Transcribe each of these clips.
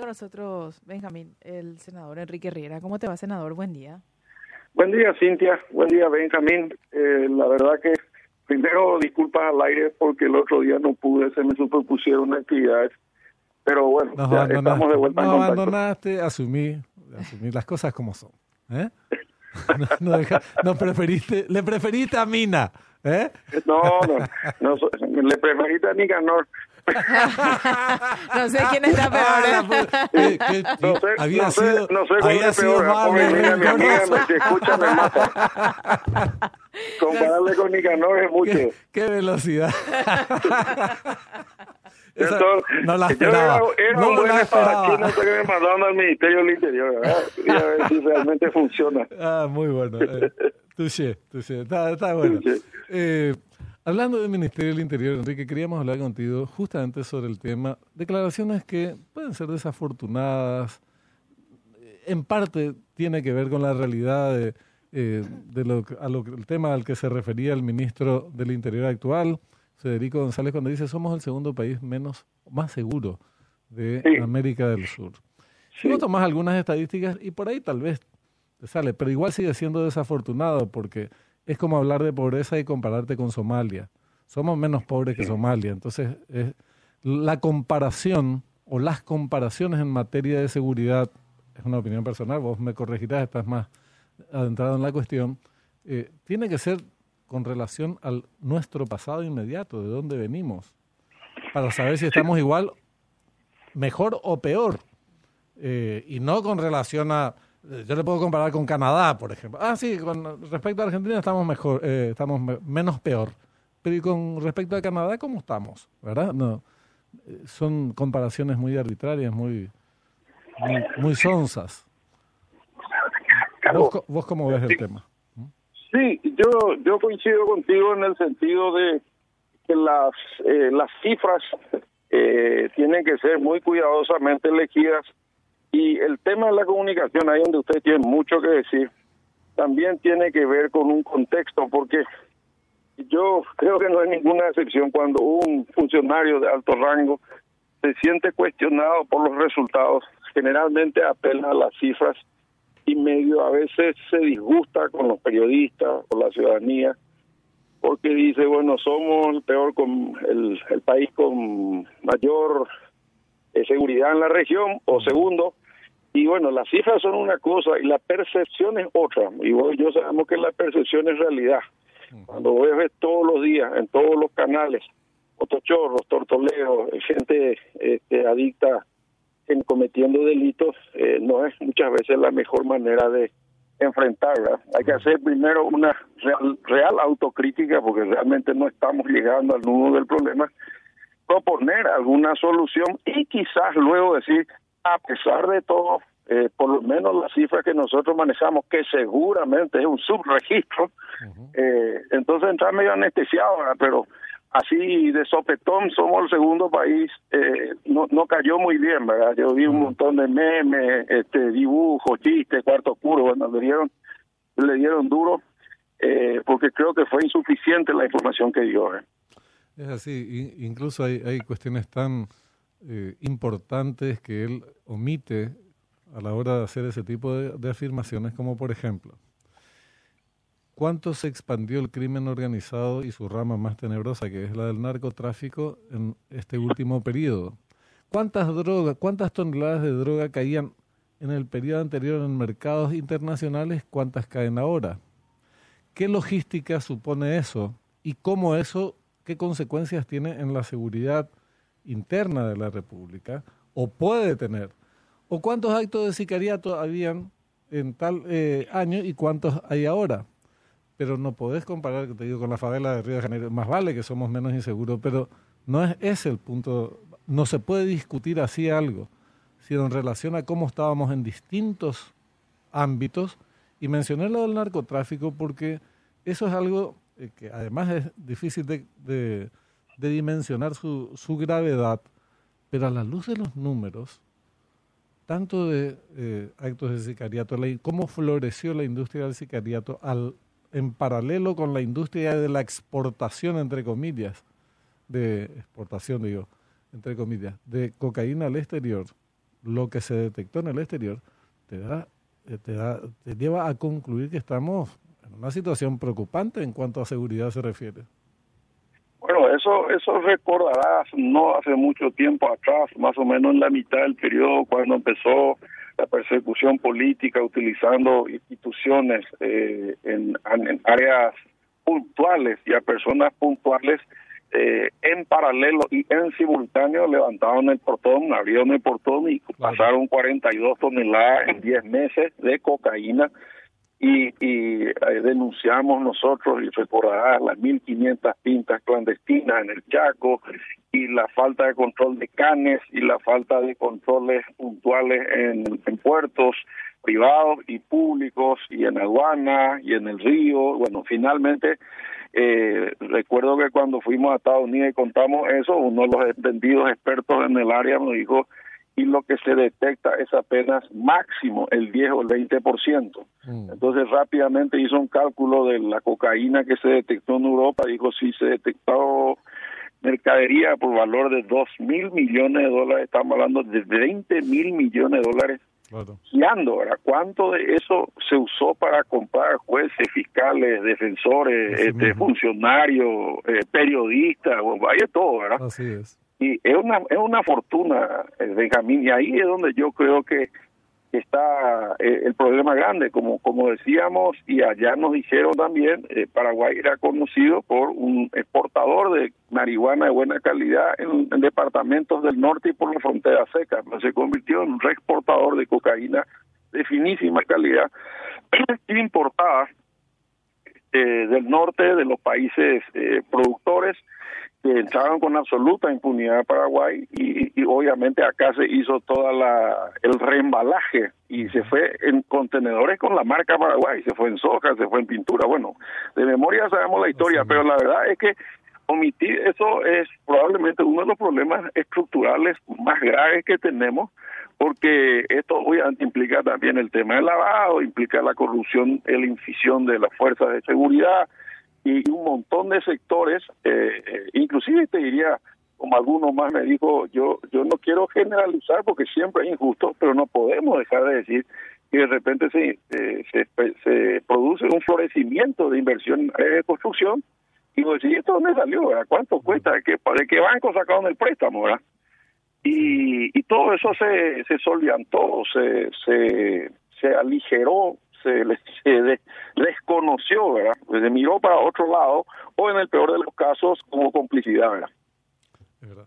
con nosotros, Benjamín, el senador Enrique Riera. ¿Cómo te va, senador? Buen día. Buen día, Cintia. Buen día, Benjamín. Eh, la verdad que primero disculpas al aire porque el otro día no pude, se me superpusieron actividades. Pero bueno, ya estamos de vuelta en contacto. abandonaste, asumí, asumí las cosas como son. ¿eh? No, no, preferiste, le preferiste a Mina. ¿eh? No, no, no, le preferiste a Nicanor. no sé quién está peor. ¿eh? no sé, había no sido, sé, no sé había sido peor. Mira, mi amiga, si escucha me mata. Compararle con Nicanor es mucho. Qué, qué velocidad. Entonces, no la esperaba. Yo era, era no hasta que me mandaron al Ministerio del Interior, ¿verdad? Y a ver si realmente funciona. Ah, muy bueno. Eh, touché, touché. Está, está bueno. Eh, hablando del Ministerio del Interior, Enrique, queríamos hablar contigo justamente sobre el tema. Declaraciones que pueden ser desafortunadas. En parte tiene que ver con la realidad de, eh, de lo, a lo, el tema al que se refería el ministro del Interior actual Federico González cuando dice somos el segundo país menos más seguro de América del Sur. Si vos tomás algunas estadísticas y por ahí tal vez te sale, pero igual sigue siendo desafortunado porque es como hablar de pobreza y compararte con Somalia. Somos menos pobres que Somalia, entonces es, la comparación o las comparaciones en materia de seguridad, es una opinión personal, vos me corregirás, estás más adentrado en la cuestión, eh, tiene que ser con relación al nuestro pasado inmediato, de dónde venimos, para saber si estamos igual, mejor o peor. Eh, y no con relación a, yo le puedo comparar con Canadá, por ejemplo. Ah, sí, con respecto a Argentina estamos mejor, eh, estamos menos peor. Pero y con respecto a Canadá, ¿cómo estamos? ¿Verdad? No, eh, son comparaciones muy arbitrarias, muy, muy, muy sonsas. ¿Vos, ¿Vos cómo ves el tema? Sí, yo yo coincido contigo en el sentido de que las eh, las cifras eh, tienen que ser muy cuidadosamente elegidas y el tema de la comunicación ahí donde usted tiene mucho que decir también tiene que ver con un contexto porque yo creo que no hay ninguna excepción cuando un funcionario de alto rango se siente cuestionado por los resultados generalmente apela a las cifras y medio a veces se disgusta con los periodistas, con la ciudadanía, porque dice, bueno, somos el peor con el, el país con mayor eh, seguridad en la región, o segundo, y bueno, las cifras son una cosa y la percepción es otra, y vos yo sabemos que la percepción es realidad. Cuando vos ves todos los días, en todos los canales, otochorros, tortoleros, gente este, adicta en cometiendo delitos eh, no es muchas veces la mejor manera de enfrentarla. Hay que hacer primero una real, real autocrítica porque realmente no estamos llegando al nudo del problema, proponer alguna solución y quizás luego decir, a pesar de todo, eh, por lo menos las cifras que nosotros manejamos, que seguramente es un subregistro, eh, entonces entrar medio anestesiado, pero así de sopetón somos el segundo país, eh, no, no cayó muy bien, ¿verdad? Yo vi un montón de memes, este, dibujos, chistes, cuarto oscuro, bueno, le dieron, le dieron duro, eh, porque creo que fue insuficiente la información que dio. ¿eh? Es así, incluso hay, cuestiones tan eh, importantes que él omite a la hora de hacer ese tipo de afirmaciones, como por ejemplo, ¿Cuánto se expandió el crimen organizado y su rama más tenebrosa, que es la del narcotráfico, en este último periodo? ¿Cuántas drogas, cuántas toneladas de droga caían en el periodo anterior en mercados internacionales? ¿Cuántas caen ahora? ¿Qué logística supone eso? ¿Y cómo eso, qué consecuencias tiene en la seguridad interna de la República? ¿O puede tener? ¿O cuántos actos de sicariato habían en tal eh, año y cuántos hay ahora? pero no podés comparar, te digo, con la favela de Río de Janeiro. Más vale que somos menos inseguros, pero no es ese el punto. No se puede discutir así algo, sino en relación a cómo estábamos en distintos ámbitos. Y mencioné lo del narcotráfico porque eso es algo que además es difícil de, de, dimensionar su, su, gravedad, pero a la luz de los números, tanto de eh, actos de sicariato, cómo floreció la industria del sicariato al en paralelo con la industria de la exportación, entre comillas, de exportación, digo, entre comillas, de cocaína al exterior, lo que se detectó en el exterior te da, eh, te da, te lleva a concluir que estamos una situación preocupante en cuanto a seguridad se refiere. Bueno, eso, eso recordarás no hace mucho tiempo atrás, más o menos en la mitad del periodo cuando empezó la persecución política utilizando instituciones eh, en, en, áreas puntuales y a personas puntuales eh, en paralelo y en simultáneo levantaron el portón, abrieron el portón y pasaron 42 toneladas en 10 meses de cocaína y, y eh, denunciamos nosotros, y recordarás, las 1.500 pintas clandestinas en el Chaco y la falta de control de canes y la falta de controles puntuales en, en puertos privados y públicos y en aduana y en el río. Bueno, finalmente eh, recuerdo que cuando fuimos a Estados Unidos y contamos eso, uno de los entendidos expertos en el área nos dijo, y lo que se detecta es apenas máximo el 10 o el 20%. Mm. Entonces rápidamente hizo un cálculo de la cocaína que se detectó en Europa, dijo si se detectó mercadería por valor de 2 mil millones de dólares, estamos hablando de 20 mil millones de dólares Claro. ¿verdad? ¿Cuánto de eso se usó para comprar jueces, fiscales, defensores, este, funcionarios, eh, periodistas, vaya todo, ¿verdad? Así es. Y es una, es una fortuna, eh, Benjamín, y ahí es donde yo creo que está eh, el problema grande, como como decíamos y allá nos dijeron también, eh, Paraguay era conocido por un exportador de marihuana de buena calidad en, departamentos del norte y por la frontera seca, pero se convirtió en un reexportador de cocaína de finísima calidad importada eh, del norte de los países productores que entraron con absoluta impunidad a Paraguay y, obviamente acá se hizo toda la el reembalaje y se fue en contenedores con la marca Paraguay, se fue en soja, se fue en pintura, bueno, de memoria sabemos la historia, pero la verdad es que omitir eso es probablemente uno de los problemas estructurales más graves que tenemos porque esto obviamente implica también el tema del lavado, implica la corrupción, la infisión de las fuerzas de seguridad, y un montón de sectores, eh, eh, inclusive te diría, como alguno más me dijo, yo yo no quiero generalizar porque siempre es injusto, pero no podemos dejar de decir que de repente se, eh, se, produce un florecimiento de inversión en construcción y vos decís, ¿esto dónde salió? ¿Cuánto cuesta? ¿De qué, ¿De banco sacaron el préstamo? ¿verdad? Y, y todo eso se, se solviantó, se, se, se aligeró se, se desconoció, ¿verdad? Se miró para otro lado o en el peor de los casos como complicidad, ¿verdad?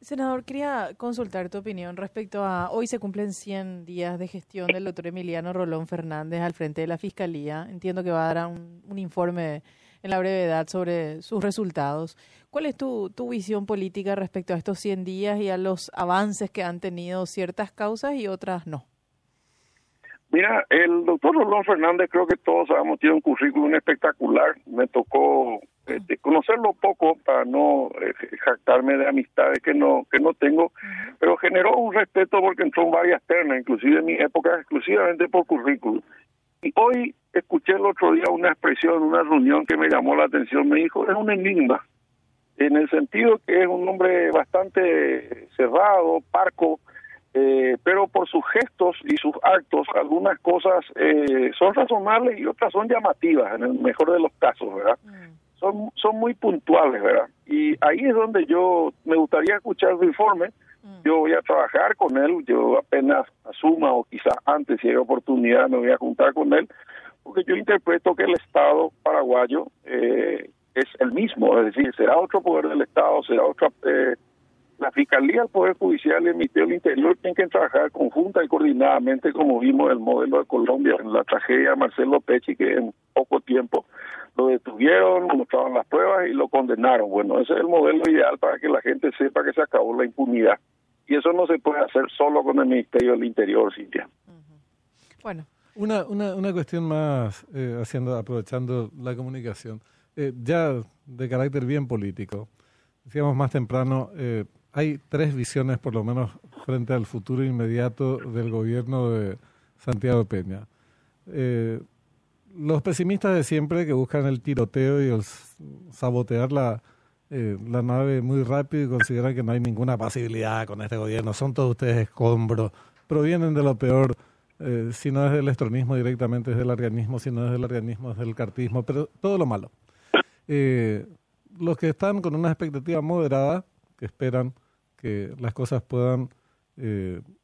Senador, quería consultar tu opinión respecto a hoy se cumplen 100 días de gestión del doctor Emiliano Rolón Fernández al frente de la Fiscalía. Entiendo que va a dar un, un informe en la brevedad sobre sus resultados. ¿Cuál es tu, tu visión política respecto a estos 100 días y a los avances que han tenido ciertas causas y otras no? Mira, el doctor Rolón Fernández, creo que todos sabemos, tiene un currículum espectacular. Me tocó este, conocerlo poco para no eh, jactarme de amistades que no que no tengo, pero generó un respeto porque entró en varias ternas, inclusive en mi época, exclusivamente por currículum. Y hoy escuché el otro día una expresión en una reunión que me llamó la atención. Me dijo, es un enigma, en el sentido que es un hombre bastante cerrado, parco, eh, pero por sus gestos y sus actos, algunas cosas eh, son razonables y otras son llamativas, en el mejor de los casos, ¿verdad? Mm. Son, son muy puntuales, ¿verdad? Y ahí es donde yo me gustaría escuchar su informe. Mm. Yo voy a trabajar con él, yo apenas asuma o quizás antes, si hay oportunidad, me voy a juntar con él, porque yo interpreto que el Estado paraguayo eh, es el mismo, es decir, será otro poder del Estado, será otra eh, la Fiscalía, el Poder Judicial y el Ministerio del Interior tienen que trabajar conjunta y coordinadamente, como vimos el modelo de Colombia en la tragedia de Marcelo Pecci, que en poco tiempo lo detuvieron, mostraron las pruebas y lo condenaron. Bueno, ese es el modelo ideal para que la gente sepa que se acabó la impunidad. Y eso no se puede hacer solo con el Ministerio del Interior, Cintia. Bueno. Una, una, una cuestión más, eh, haciendo, aprovechando la comunicación, eh, ya de carácter bien político. Decíamos más temprano, eh, hay tres visiones, por lo menos, frente al futuro inmediato del gobierno de Santiago Peña. Eh, los pesimistas de siempre que buscan el tiroteo y el sabotear la, eh, la nave muy rápido y consideran que no hay ninguna posibilidad con este gobierno. Son todos ustedes escombros, provienen de lo peor. Eh, si no es del estronismo directamente es del organismo, si no es del organismo es del cartismo, pero todo lo malo. Los que están con una expectativa moderada, que esperan que las cosas puedan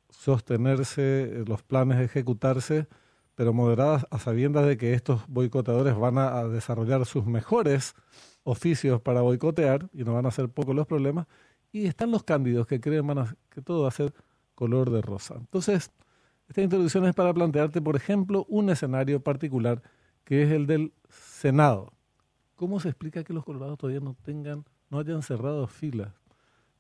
sostenerse, los planes ejecutarse, pero moderadas a sabiendas de que estos boicotadores van a desarrollar sus mejores oficios para boicotear y no van a ser pocos los problemas. Y están los cándidos que creen que todo va a ser color de rosa. Entonces, esta introducción es para plantearte, por ejemplo, un escenario particular que es el del Senado. ¿Cómo se explica que los colorados todavía no tengan, no hayan cerrado filas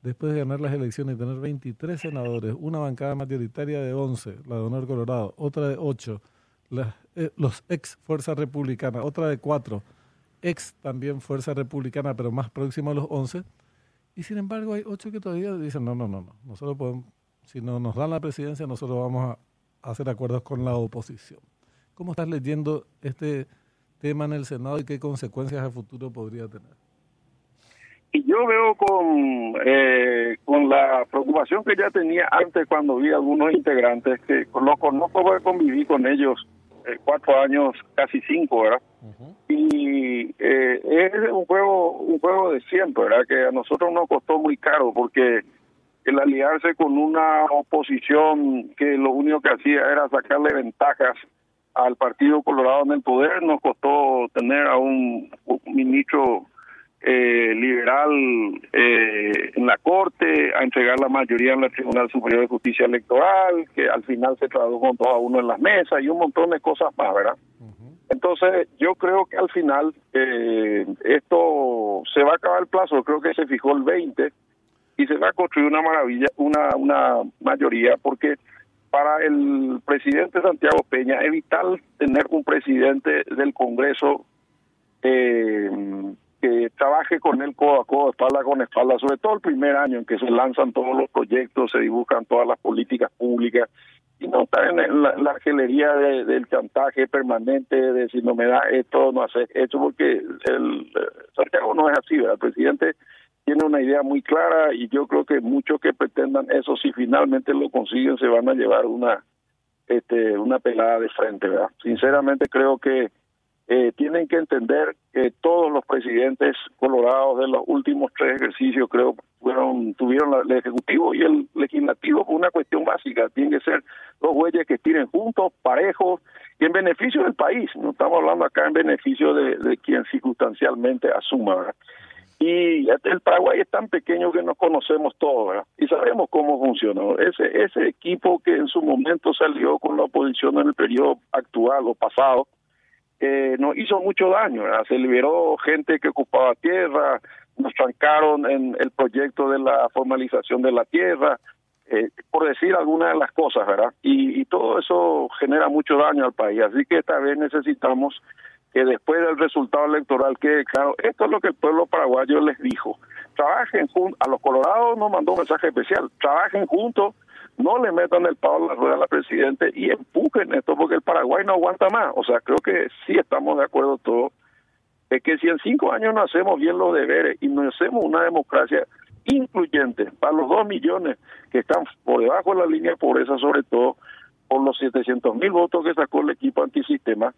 después de ganar las elecciones y tener 23 senadores, una bancada mayoritaria de 11, la de Honor Colorado, otra de 8, eh, los ex Fuerza Republicana, otra de 4, ex también Fuerza Republicana, pero más próximo a los 11. Y sin embargo hay ocho que todavía dicen, no, no, no, no, nosotros podemos, si no nos dan la presidencia, nosotros vamos a hacer acuerdos con la oposición. ¿Cómo estás leyendo este tema en el Senado y qué consecuencias a futuro podría tener? Y yo veo con, eh, con la preocupación que ya tenía antes cuando vi algunos integrantes, que los conozco porque conviví con ellos eh, cuatro años, casi cinco, ¿verdad? Y eh, es un juego, un juego de siempre, ¿verdad? Que a nosotros nos costó muy caro porque el aliarse con una oposición que lo único que hacía era sacarle ventajas al Partido Colorado en el poder, nos costó tener a un ministro eh, liberal eh, en la Corte, a entregar la mayoría en el Tribunal Superior de Justicia Electoral, que al final se tradujo con a uno en las mesas y un montón de cosas más, ¿verdad? Entonces, yo creo que al final eh, esto se va a acabar el plazo, creo que se fijó el 20 y se va a construir una maravilla, una, una mayoría, porque para el presidente Santiago Peña es vital tener un presidente del Congreso eh, que trabaje con él codo a codo, espalda con espalda, sobre todo el primer año en que se lanzan todos los proyectos, se dibujan todas las políticas públicas y no estar en la, argelería del chantaje permanente de si no me da esto, no hace esto, porque el Santiago no es así, el presidente tiene una idea muy clara y yo creo que muchos que pretendan eso, si finalmente lo consiguen, se van a llevar una este una pelada de frente, ¿verdad? Sinceramente creo que eh, tienen que entender que todos los presidentes colorados de los últimos tres ejercicios, creo, fueron tuvieron el ejecutivo y el legislativo por una cuestión básica. Tienen que ser dos güeyes que tiren juntos, parejos y en beneficio del país. No estamos hablando acá en beneficio de, de quien circunstancialmente asuma. Y el Paraguay es tan pequeño que nos conocemos todos y sabemos cómo funciona. Ese, ese equipo que en su momento salió con la oposición en el periodo actual o pasado, eh, nos hizo mucho daño. Se liberó gente que ocupaba tierra, nos trancaron en el proyecto de la formalización de la tierra, eh, por decir algunas de las cosas, ¿verdad? Y, y, todo eso genera mucho daño al país. Así que esta vez necesitamos que después del resultado electoral quede claro, esto es lo que el pueblo paraguayo les dijo. Trabajen juntos, a los colorados nos mandó un mensaje especial, trabajen juntos no le metan el palo a la rueda al presidente y empujen esto porque el Paraguay no aguanta más. O sea, creo que sí estamos de acuerdo todos de que si en cinco años no hacemos bien los deberes y no hacemos una democracia incluyente para los dos millones que están por debajo de la línea de pobreza, sobre todo por los 700 mil votos que sacó el equipo antisistema,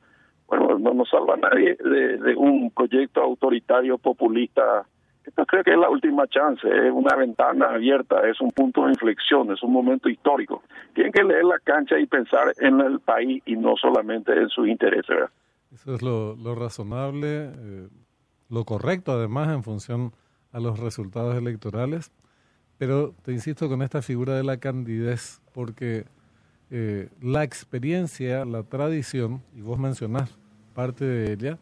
bueno, no nos salva nadie de un proyecto autoritario populista esto creo que es la última chance, es una ventana abierta, es un punto de inflexión, es un momento histórico. Tienen que leer la cancha y pensar en el país y no solamente en sus intereses. Eso es lo, razonable, eh, lo correcto además en función a los resultados electorales. Pero te insisto con esta figura de la candidez, porque eh, la experiencia, la tradición, y vos mencionás parte de ella,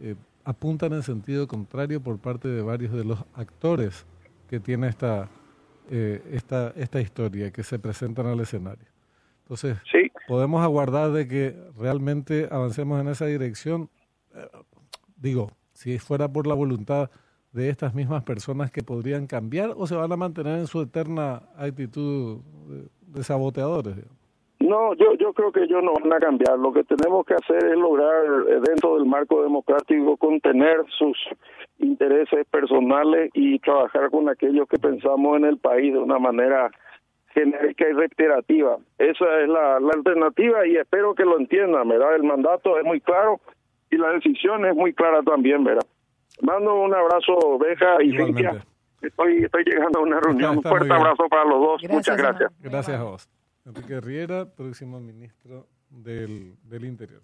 eh, apuntan en sentido contrario por parte de varios de los actores que tiene esta, eh, esta, esta historia, que se presentan al escenario. Entonces, podemos aguardar de que realmente avancemos en esa dirección. Eh, digo, si fuera por la voluntad de estas mismas personas que podrían cambiar o se van a mantener en su eterna actitud de, saboteadores. No, yo, yo creo que ellos no van a cambiar. Lo que tenemos que hacer es lograr, eh, dentro del marco democrático, contener sus intereses personales y trabajar con aquellos que pensamos en el país de una manera genérica y reiterativa. Esa es la, alternativa y espero que lo entiendan, ¿verdad? El mandato es muy claro y la decisión es muy clara también, ¿verdad? Mando un abrazo, Beja y Cintia. Estoy, estoy llegando a una reunión. un fuerte abrazo para los dos. Muchas gracias. Gracias a vos. Enrique Riera, próximo ministro del, del Interior.